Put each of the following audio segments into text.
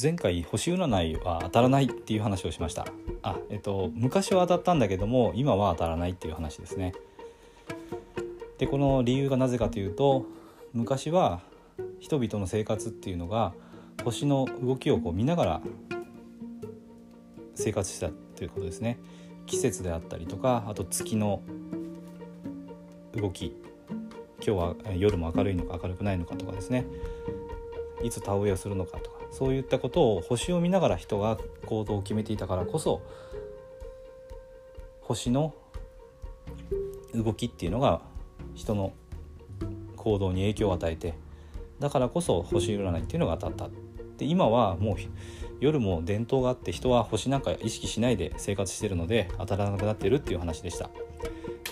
前回星占いは当たらないっていう話をしました。あえっと昔は当たったんだけども今は当たらないっていう話ですね。でこの理由がなぜかというと昔は人々の生活っていうのが星の動きをこう見ながら生活したということですね。季節であったりとかあと月の動き。今日は夜も明るいのか明るくないのかとかですね。いつ田植えをするのかとかそういったことを星を見ながら人が行動を決めていたからこそ星の動きっていうのが人の行動に影響を与えてだからこそ星占いっていうのが当たったで今はもう夜も伝統があって人は星なんか意識しないで生活してるので当たらなくなってるっていう話でした。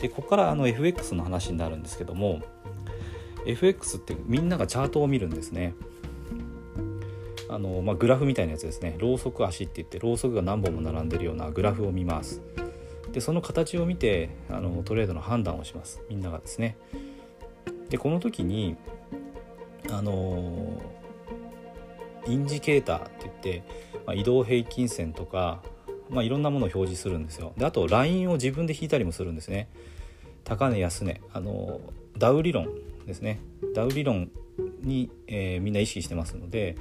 でここからあの FX の話になるんですけども FX ってみんながチャートを見るんですね。あの、まあ、グラフみたいなやつですね。ろうそく足って言ってろうそくが何本も並んでるようなグラフを見ます。でその形を見てあのトレードの判断をします。みんながですね。でこの時にあのインジケーターって言って、まあ、移動平均線とか、まあ、いろんなものを表示するんですよ。であとラインを自分で引いたりもするんですね。高値安値。あのダウ理論ですね。ダウ理論に、えー、みんな意識してますので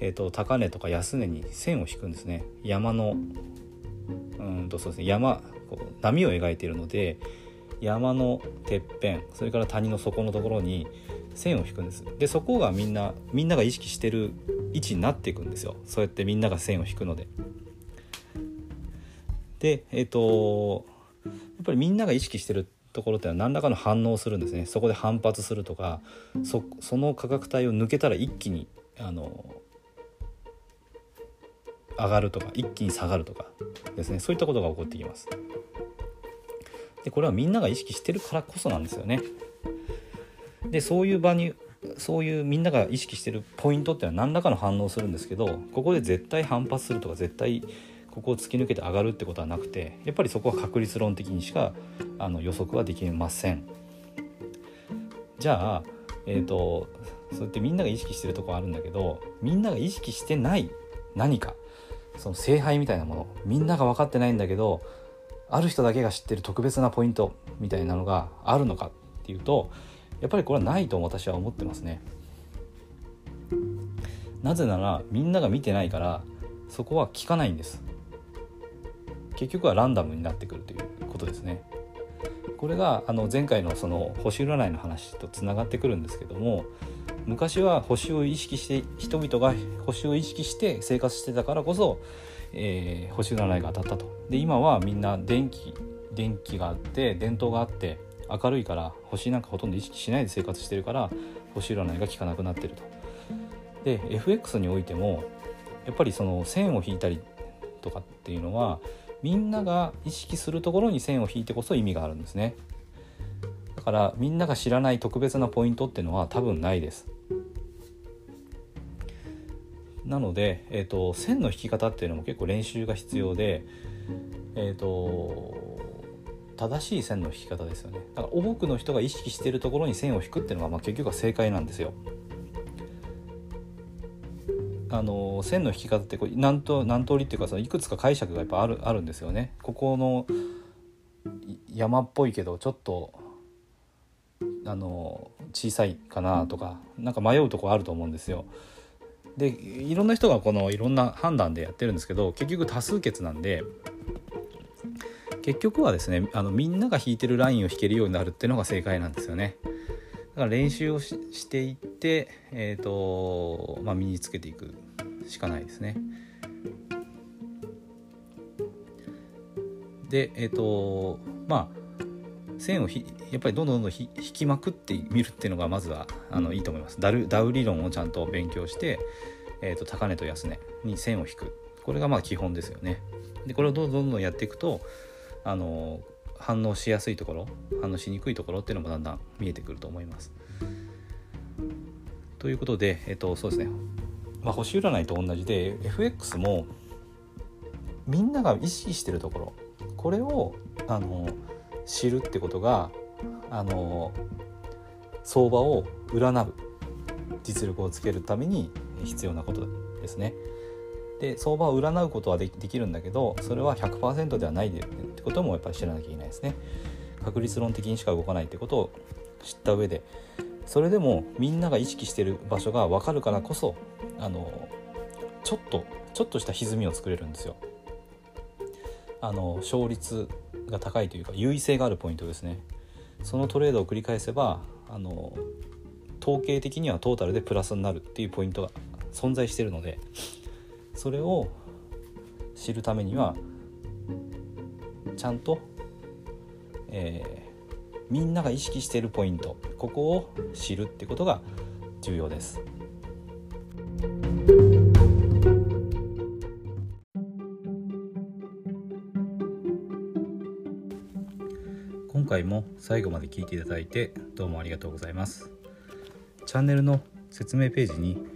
えーと、高値とか安値に線を引くんですね。山のうんとそうですね。山こう波を描いているので山のてっぺんそれから谷の底のところに線を引くんです。でそこがみんなみんなが意識してる位置になっていくんですよ。そうやってみんなが線を引くので。でえっ、ー、とやっぱりみんなが意識してるところってのは何らかの反応をするんですね。そこで反発するとかそその価格帯を抜けたら一気にあの上がるとか一気に下がるとかですね。そういったことが起こってきます。でこれはみんなが意識してるからこそなんですよね。でそういう場にそういうみんなが意識してるポイントっていうのは何らかの反応するんですけどここで絶対反発するとか絶対ここを突き抜けて上がるってことはなくてやっぱりそこは確率論的にしかあの予測はできません。じゃあえっ、ー、とそうやってみんなが意識してるとこあるんだけどみんなが意識してない何かその聖杯みたいなもの。みんなが分かってないんだけどある人だけが知ってる特別なポイントみたいなのがあるのかっていうとやっぱりこれはないと私は思ってますね。なぜならみんなが見てないからそこは聞かないんです。結局はランダムになってくるということですね。これがあの前回のその星占いの話とつながってくるんですけども昔は星を意識して人々が星を意識して生活してたからこそ、えー、星占いが当たったと。で今はみんな電気電気があって電灯があって明るいから星なんかほとんど意識しないで生活してるから星占いが効かなくなってると。で FX においてもやっぱりその線を引いたりとかっていうのはみんなが意識するところに線を引いてこそ意味があるんですね。だからみんなが知らない特別なポイントっていうのは多分ないです。なので、えーと、線の引き方っていうのも結構練習が必要で、えーと、正しい線の引き方ですよね。だから多くの人が意識しているところに線を引くっていうのが、まあ、結局は正解なんですよ。あの線の引き方ってこう何と何通りっていうかそのいくつか解釈がやっぱあるあるんですよね。ここの山っぽいけどちょっとあの小さいかなとかなんか迷うとこあると思うんですよ。でいろんな人がこのいろんな判断でやってるんですけど結局多数決なんで結局はですねあのみんなが引いてるラインを引けるようになるっていうのが正解なんですよね。だから練習をしていって、えーとまあ、身につけていくしかないですね。でえっ、ー、とまあ線をひやっぱりどんどんどん引きまくってみるっていうのがまずはあのいいと思います。ダルダウ理論をちゃんと勉強して、えーと、高値と安値に線を引く。これがまあ基本ですよね。でこれをどんどんどんやっていくとあの反応しやすいところ反応しにくいところっていうのもだんだん見えてくると思いますということで、えっ、と、そうですね、まあ、星占いと同じで FX もみんなが意識してるところこれをあの知るってことがあの相場を占う実力をつけるために必要なことですね。で相場を占うことはできるんだけどそれは100%ではないでってこともやっぱり知らなきゃいけないですね。確率論的にしか動かないってことを知った上で。それでもみんなが意識してる場所が分かるからこそあのちょっとちょっとした歪みを作れるんですよ。あの勝率が高いというか優位性があるポイントですね。そのトレードを繰り返せばあの統計的にはトータルでプラスになるっていうポイントが存在してるので。それを知るためにはちゃんと、えー、みんなが意識しているポイントここを知るってことが重要です。今回も最後まで聞いていただいてどうもありがとうございますチャンネルの説明ページに